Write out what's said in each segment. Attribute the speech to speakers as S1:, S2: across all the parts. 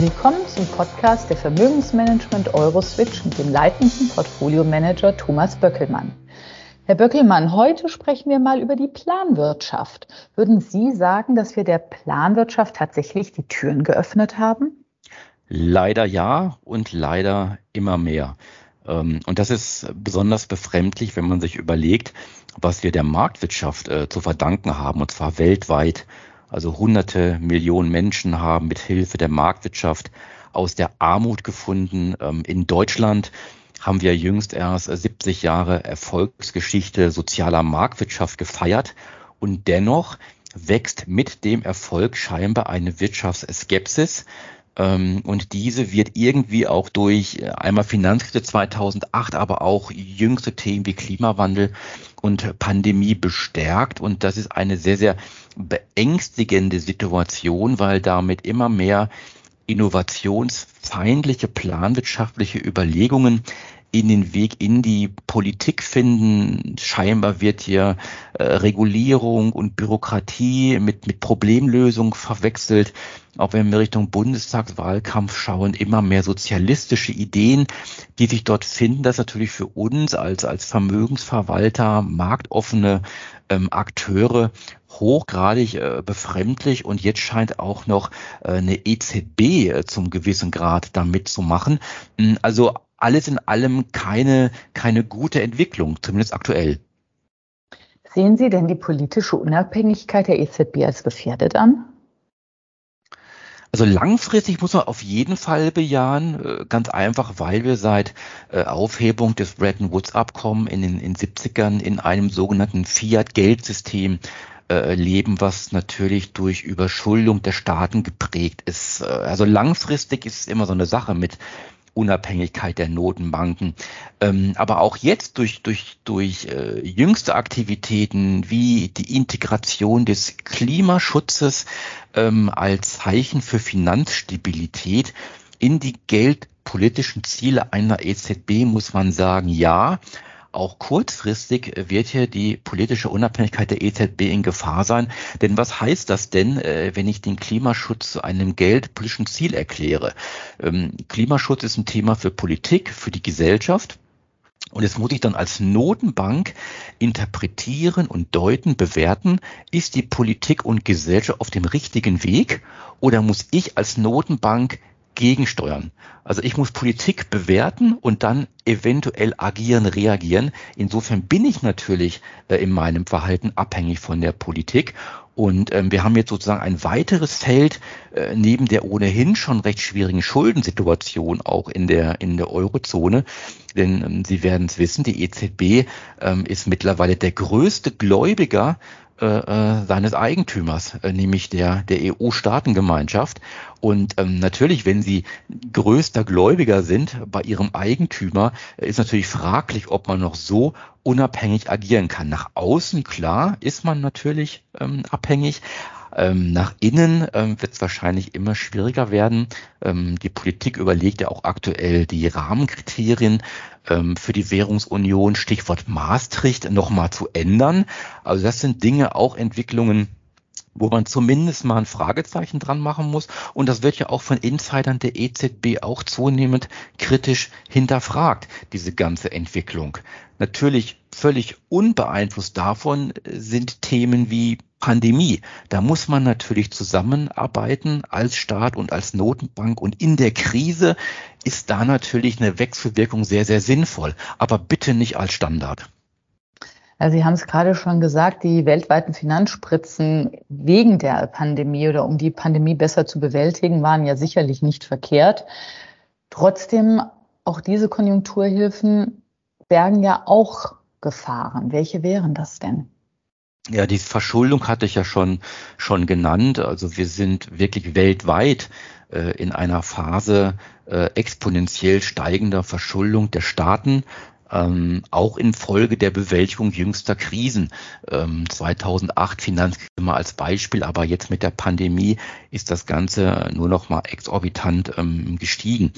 S1: Willkommen zum Podcast der Vermögensmanagement Euroswitch mit dem leitenden Portfoliomanager Thomas Böckelmann. Herr Böckelmann, heute sprechen wir mal über die Planwirtschaft. Würden Sie sagen, dass wir der Planwirtschaft tatsächlich die Türen geöffnet haben?
S2: Leider ja und leider immer mehr. Ähm, und das ist besonders befremdlich, wenn man sich überlegt, was wir der Marktwirtschaft äh, zu verdanken haben, und zwar weltweit. Also hunderte Millionen Menschen haben mit Hilfe der Marktwirtschaft aus der Armut gefunden. Ähm, in Deutschland haben wir jüngst erst 70 Jahre Erfolgsgeschichte sozialer Marktwirtschaft gefeiert. Und dennoch wächst mit dem Erfolg scheinbar eine Wirtschaftsskepsis. Ähm, und diese wird irgendwie auch durch äh, einmal Finanzkrise 2008, aber auch jüngste Themen wie Klimawandel und Pandemie bestärkt. Und das ist eine sehr, sehr beängstigende Situation, weil damit immer mehr innovationsfeindliche planwirtschaftliche Überlegungen in den Weg in die Politik finden. Scheinbar wird hier äh, Regulierung und Bürokratie mit, mit Problemlösung verwechselt. Auch wenn wir Richtung Bundestagswahlkampf schauen, immer mehr sozialistische Ideen, die sich dort finden. Das ist natürlich für uns als, als Vermögensverwalter, marktoffene ähm, Akteure hochgradig äh, befremdlich und jetzt scheint auch noch äh, eine EZB äh, zum gewissen Grad da mitzumachen. Hm, also alles in allem keine, keine gute Entwicklung, zumindest aktuell.
S1: Sehen Sie denn die politische Unabhängigkeit der EZB als gefährdet an?
S2: Also langfristig muss man auf jeden Fall bejahen, äh, ganz einfach, weil wir seit äh, Aufhebung des Bretton Woods Abkommen in den in 70ern in einem sogenannten Fiat-Geldsystem äh, leben, was natürlich durch Überschuldung der Staaten geprägt ist. Also langfristig ist es immer so eine Sache mit Unabhängigkeit der Notenbanken. Ähm, aber auch jetzt durch, durch, durch äh, jüngste Aktivitäten wie die Integration des Klimaschutzes ähm, als Zeichen für Finanzstabilität in die geldpolitischen Ziele einer EZB muss man sagen, ja, auch kurzfristig wird hier die politische Unabhängigkeit der EZB in Gefahr sein. Denn was heißt das denn, äh, wenn ich den Klimaschutz zu einem geldpolitischen Ziel erkläre? Ähm, Klimaschutz ist ein Thema für Politik, für die Gesellschaft. Und jetzt muss ich dann als Notenbank interpretieren und deuten, bewerten, ist die Politik und Gesellschaft auf dem richtigen Weg oder muss ich als Notenbank gegensteuern. Also ich muss Politik bewerten und dann eventuell agieren, reagieren. Insofern bin ich natürlich äh, in meinem Verhalten abhängig von der Politik. Und ähm, wir haben jetzt sozusagen ein weiteres Feld äh, neben der ohnehin schon recht schwierigen Schuldensituation auch in der in der Eurozone. Denn ähm, Sie werden es wissen, die EZB ähm, ist mittlerweile der größte Gläubiger äh, äh, seines Eigentümers, äh, nämlich der, der EU-Staatengemeinschaft. Und ähm, natürlich, wenn sie größter Gläubiger sind bei ihrem Eigentümer, äh, ist natürlich fraglich, ob man noch so unabhängig agieren kann. Nach außen, klar, ist man natürlich ähm, abhängig, ähm, nach innen ähm, wird es wahrscheinlich immer schwieriger werden. Ähm, die Politik überlegt ja auch aktuell die Rahmenkriterien ähm, für die Währungsunion, Stichwort Maastricht, nochmal zu ändern. Also das sind Dinge, auch Entwicklungen, wo man zumindest mal ein Fragezeichen dran machen muss. Und das wird ja auch von Insidern der EZB auch zunehmend kritisch hinterfragt, diese ganze Entwicklung. Natürlich völlig unbeeinflusst davon sind Themen wie Pandemie. Da muss man natürlich zusammenarbeiten als Staat und als Notenbank. Und in der Krise ist da natürlich eine Wechselwirkung sehr, sehr sinnvoll. Aber bitte nicht als Standard.
S1: Sie haben es gerade schon gesagt, die weltweiten Finanzspritzen wegen der Pandemie oder um die Pandemie besser zu bewältigen, waren ja sicherlich nicht verkehrt. Trotzdem, auch diese Konjunkturhilfen bergen ja auch Gefahren. Welche wären das denn?
S2: Ja, die Verschuldung hatte ich ja schon, schon genannt. Also wir sind wirklich weltweit äh, in einer Phase äh, exponentiell steigender Verschuldung der Staaten ähm, auch infolge der Bewältigung jüngster Krisen. Ähm, 2008 Finanzkrise als Beispiel, aber jetzt mit der Pandemie ist das Ganze nur noch mal exorbitant ähm, gestiegen.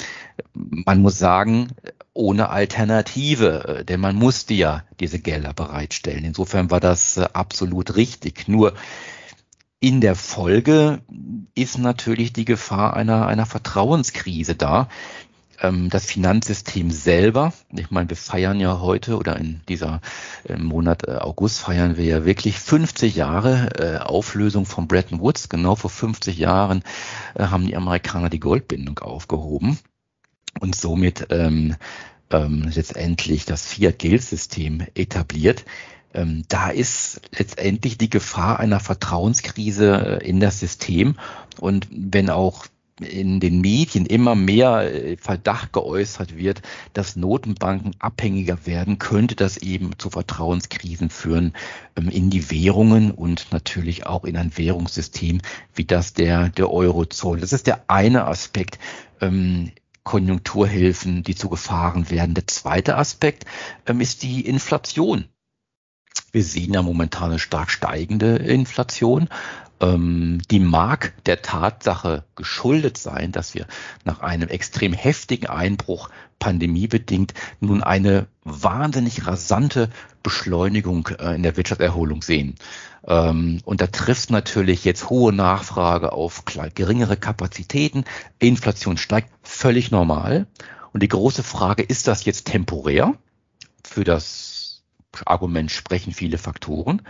S2: Man muss sagen, ohne Alternative, äh, denn man musste ja diese Gelder bereitstellen. Insofern war das äh, absolut richtig. Nur in der Folge ist natürlich die Gefahr einer, einer Vertrauenskrise da. Ähm, das Finanzsystem selber, ich meine, wir feiern ja heute oder in dieser äh, Monat August feiern wir ja wirklich 50 Jahre Auflösung von Bretton Woods. Genau vor 50 Jahren haben die Amerikaner die Goldbindung aufgehoben und somit ähm, ähm, letztendlich das Fiat-Geld-System etabliert. Ähm, da ist letztendlich die Gefahr einer Vertrauenskrise in das System. Und wenn auch in den Medien immer mehr äh, Verdacht geäußert wird, dass Notenbanken abhängiger werden, könnte das eben zu Vertrauenskrisen führen ähm, in die Währungen und natürlich auch in ein Währungssystem wie das der, der Eurozone. Das ist der eine Aspekt. Konjunkturhilfen, die zu Gefahren werden. Der zweite Aspekt ähm, ist die Inflation. Wir sehen ja momentan eine stark steigende Inflation ähm, die mag der Tatsache geschuldet sein, dass wir nach einem extrem heftigen Einbruch pandemiebedingt nun eine wahnsinnig rasante Beschleunigung äh, in der Wirtschaftserholung sehen. Ähm, und da trifft natürlich jetzt hohe Nachfrage auf geringere Kapazitäten. Inflation steigt völlig normal. Und die große Frage, ist das jetzt temporär für das Argument sprechen viele Faktoren?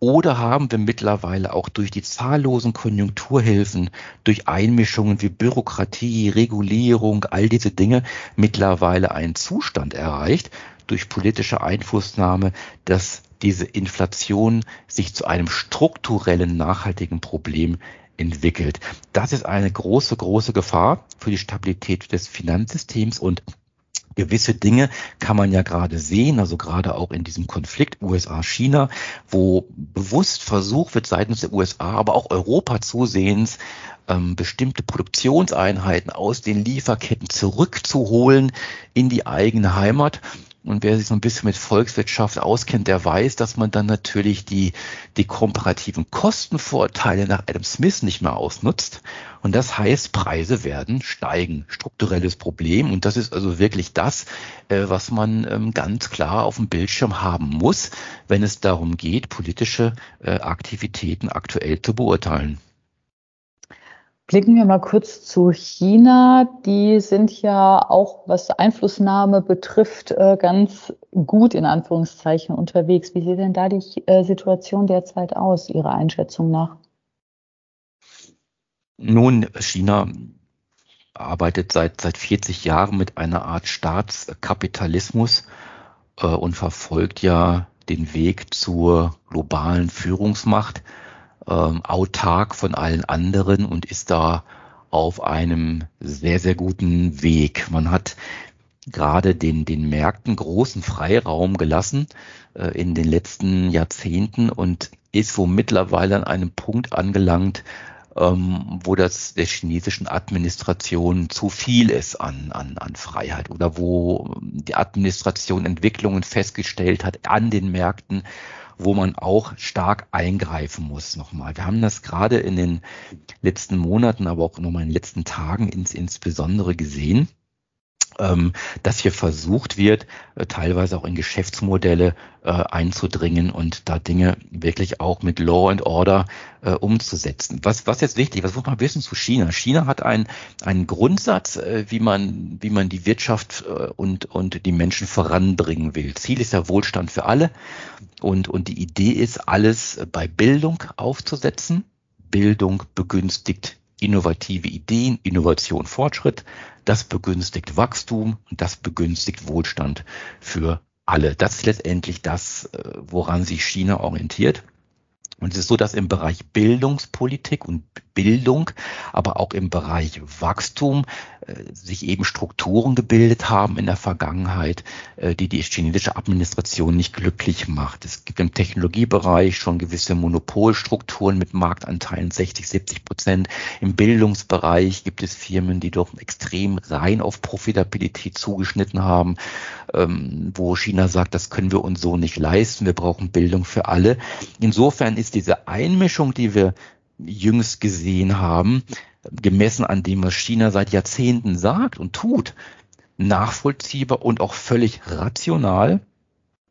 S2: Oder haben wir mittlerweile auch durch die zahllosen Konjunkturhilfen, durch Einmischungen wie Bürokratie, Regulierung, all diese Dinge mittlerweile einen Zustand erreicht, durch politische Einflussnahme, dass diese Inflation sich zu einem strukturellen, nachhaltigen Problem entwickelt. Das ist eine große, große Gefahr für die Stabilität des Finanzsystems und gewisse Dinge kann man ja gerade sehen, also gerade auch in diesem Konflikt USA-China, wo bewusst versucht wird seitens der USA, aber auch Europa zusehends, ähm, bestimmte Produktionseinheiten aus den Lieferketten zurückzuholen in die eigene Heimat. Und wer sich so ein bisschen mit Volkswirtschaft auskennt, der weiß, dass man dann natürlich die, die komparativen Kostenvorteile nach Adam Smith nicht mehr ausnutzt. Und das heißt, Preise werden steigen. Strukturelles Problem. Und das ist also wirklich das, äh, was man ähm, ganz klar auf dem Bildschirm haben muss, wenn es darum geht, politische äh, Aktivitäten aktuell zu beurteilen.
S1: Blicken wir mal kurz zu China. Die sind ja auch, was Einflussnahme betrifft, äh, ganz gut in Anführungszeichen unterwegs. Wie sieht denn da die äh, Situation derzeit aus, Ihrer Einschätzung nach?
S2: Nun, China arbeitet seit, seit 40 Jahren mit einer Art Staatskapitalismus äh, und verfolgt ja den Weg zur globalen Führungsmacht ähm, autark von allen anderen und ist da auf einem sehr, sehr guten Weg. Man hat gerade den, den Märkten großen Freiraum gelassen äh, in den letzten Jahrzehnten und ist wo mittlerweile an einem Punkt angelangt, ähm, wo das der chinesischen Administration zu viel ist an, an, an Freiheit oder wo die Administration Entwicklungen festgestellt hat an den Märkten, wo man auch stark eingreifen muss nochmal. Wir haben das gerade in den letzten Monaten, aber auch nochmal in den letzten Tagen ins, insbesondere gesehen ähm, dass hier versucht wird, äh, teilweise auch in Geschäftsmodelle äh, einzudringen und da Dinge wirklich auch mit Law and Order äh, umzusetzen. Was, was jetzt wichtig, was muss man wissen zu China? China hat einen, einen Grundsatz, wie man, wie man die Wirtschaft und, und die Menschen voranbringen will. Ziel ist ja Wohlstand für alle und, und die Idee ist, alles bei Bildung aufzusetzen. Bildung begünstigt innovative Ideen, Innovation, Fortschritt. Das begünstigt Wachstum und das begünstigt Wohlstand für alle. Das ist letztendlich das, äh, woran sich China orientiert. Und es ist so, dass im Bereich Bildungspolitik und Bildung, aber auch im Bereich Wachstum äh, sich eben Strukturen gebildet haben in der Vergangenheit, äh, die die chinesische Administration nicht glücklich macht. Es gibt im Technologiebereich schon gewisse Monopolstrukturen mit Marktanteilen 60, 70 Prozent. Im Bildungsbereich gibt es Firmen, die doch extrem rein auf Profitabilität zugeschnitten haben, ähm, wo China sagt, das können wir uns so nicht leisten. Wir brauchen Bildung für alle. Insofern ist diese Einmischung, die wir jüngst gesehen haben, gemessen an dem, was China seit Jahrzehnten sagt und tut, nachvollziehbar und auch völlig rational.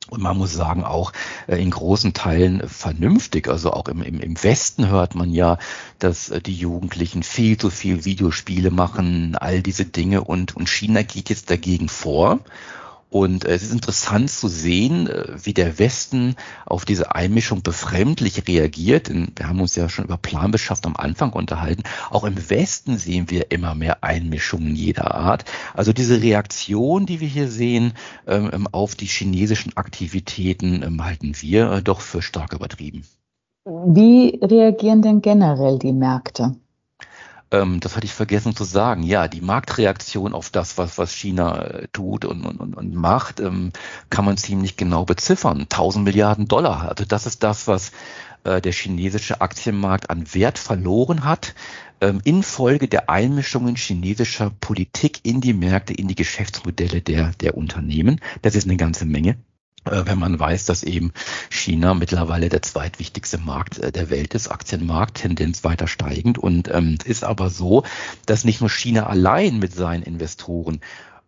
S2: und man muss sagen, auch äh, in großen Teilen vernünftig. Also auch im, im, im Westen hört man ja, dass äh, die Jugendlichen viel zu viel Videospiele machen, all diese Dinge und, und China geht jetzt dagegen vor und äh, es ist interessant zu sehen, äh, wie der Westen auf diese Einmischung befremdlich reagiert. Wir haben uns ja schon über Planbeschaffung am Anfang unterhalten. Auch im Westen sehen wir immer mehr Einmischungen jeder Art. Also diese Reaktion, die wir hier sehen ähm, ähm, auf die chinesischen Aktivitäten, ähm, halten wir äh, doch für stark übertrieben.
S1: Wie reagieren denn generell die Märkte?
S2: Ähm, das hatte ich vergessen zu sagen, ja, die Marktreaktion auf das, was, was China äh, tut und, und, und macht, ähm, kann man ziemlich genau beziffern. 1000 Milliarden Dollar. Also das ist das, was äh, der chinesische Aktienmarkt an Wert verloren hat ähm, infolge der Einmischungen chinesischer Politik in die Märkte, in die Geschäftsmodelle der, der Unternehmen. Das ist eine ganze Menge. Äh, wenn man weiß, dass eben China mittlerweile der zweitwichtigste Markt äh, der Welt ist, Aktienmarkt, Tendenz weiter steigend. Und ähm, ist aber so, dass nicht nur China allein mit seinen Investoren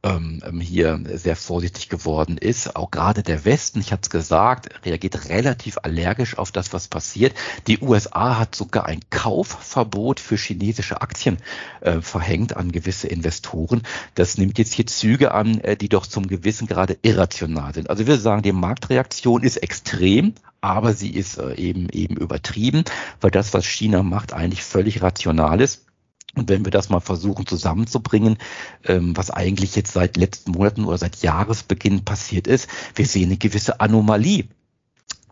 S2: ähm, ähm, hier sehr vorsichtig geworden ist. Auch gerade der Westen, ich hatte es gesagt, reagiert relativ allergisch auf das, was passiert. Die USA hat sogar ein Kaufverbot für chinesische Aktien äh, verhängt an gewisse Investoren. Das nimmt jetzt hier Züge an, äh, die doch zum gewissen Grade irrational sind. Also wir sagen, die Marktreaktion ist extrem, aber sie ist äh, eben eben übertrieben, weil das, was China macht, eigentlich völlig rational ist. Und wenn wir das mal versuchen zusammenzubringen, ähm, was eigentlich jetzt seit letzten Monaten oder seit Jahresbeginn passiert ist, wir sehen eine gewisse Anomalie.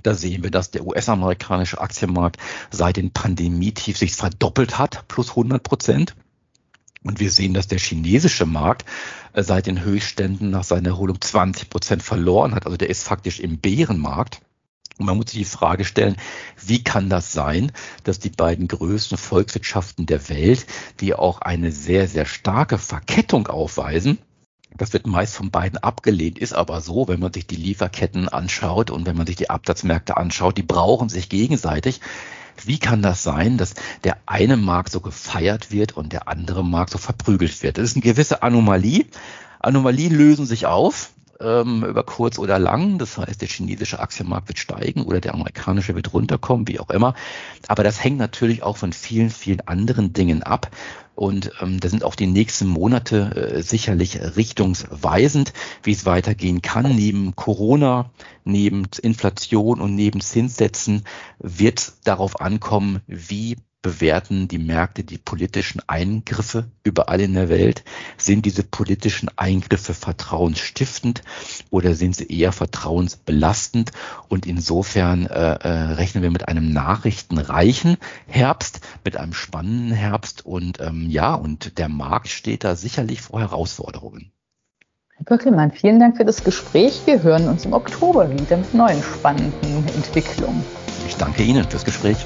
S2: Da sehen wir, dass der US-amerikanische Aktienmarkt seit den Pandemietief sich verdoppelt hat, plus 100 Prozent. Und wir sehen, dass der chinesische Markt äh, seit den Höchstständen nach seiner Erholung 20 Prozent verloren hat. Also der ist faktisch im Bärenmarkt. Und man muss sich die Frage stellen, wie kann das sein, dass die beiden größten Volkswirtschaften der Welt, die auch eine sehr, sehr starke Verkettung aufweisen, das wird meist von beiden abgelehnt, ist aber so, wenn man sich die Lieferketten anschaut und wenn man sich die Absatzmärkte anschaut, die brauchen sich gegenseitig. Wie kann das sein, dass der eine Markt so gefeiert wird und der andere Markt so verprügelt wird? Das ist eine gewisse Anomalie. Anomalien lösen sich auf ähm, über kurz oder lang. Das heißt, der chinesische Aktienmarkt wird steigen oder der amerikanische wird runterkommen, wie auch immer. Aber das hängt natürlich auch von vielen, vielen anderen Dingen ab. Und ähm, da sind auch die nächsten Monate äh, sicherlich richtungsweisend, wie es weitergehen kann. Neben Corona, neben Inflation und neben Zinssätzen wird darauf ankommen, wie bewerten die Märkte die politischen Eingriffe überall in der Welt? Sind diese politischen Eingriffe vertrauensstiftend oder sind sie eher vertrauensbelastend? Und insofern äh, äh, rechnen wir mit einem nachrichtenreichen Herbst, mit einem spannenden Herbst und ähm, ja, und der Markt steht da sicherlich vor Herausforderungen.
S1: Herr Böckelmann, vielen Dank für das Gespräch. Wir hören uns im Oktober wieder mit neuen spannenden Entwicklungen.
S2: Ich danke Ihnen fürs Gespräch.